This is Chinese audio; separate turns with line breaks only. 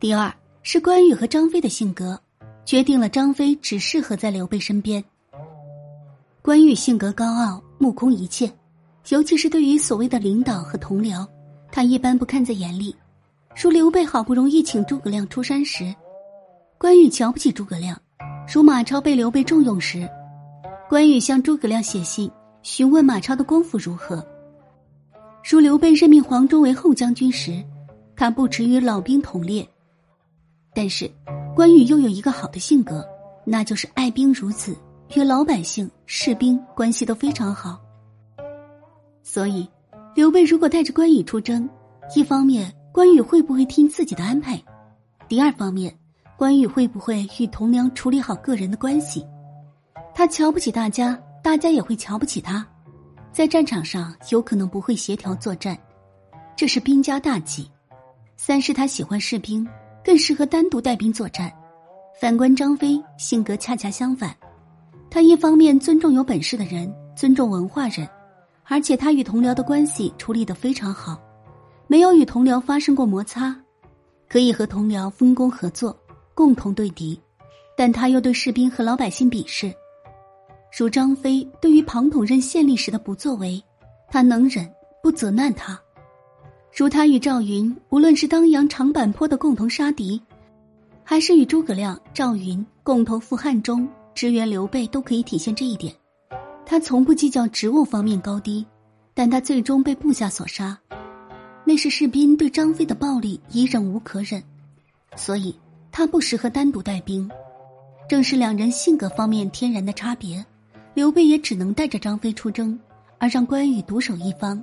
第二是关羽和张飞的性格，决定了张飞只适合在刘备身边。关羽性格高傲，目空一切，尤其是对于所谓的领导和同僚，他一般不看在眼里。如刘备好不容易请诸葛亮出山时，关羽瞧不起诸葛亮；如马超被刘备重用时，关羽向诸葛亮写信询问马超的功夫如何。如刘备任命黄忠为后将军时，他不耻与老兵同列。但是，关羽又有一个好的性格，那就是爱兵如子，与老百姓、士兵关系都非常好。所以，刘备如果带着关羽出征，一方面关羽会不会听自己的安排？第二方面，关羽会不会与同僚处理好个人的关系？他瞧不起大家，大家也会瞧不起他。在战场上有可能不会协调作战，这是兵家大忌。三是他喜欢士兵，更适合单独带兵作战。反观张飞，性格恰恰相反，他一方面尊重有本事的人，尊重文化人，而且他与同僚的关系处理得非常好，没有与同僚发生过摩擦，可以和同僚分工合作，共同对敌。但他又对士兵和老百姓鄙视。如张飞对于庞统任县令时的不作为，他能忍不责难他；如他与赵云，无论是当阳长坂坡的共同杀敌，还是与诸葛亮、赵云共同赴汉中支援刘备，都可以体现这一点。他从不计较职务方面高低，但他最终被部下所杀，那是士兵对张飞的暴力已忍无可忍，所以他不适合单独带兵。正是两人性格方面天然的差别。刘备也只能带着张飞出征，而让关羽独守一方。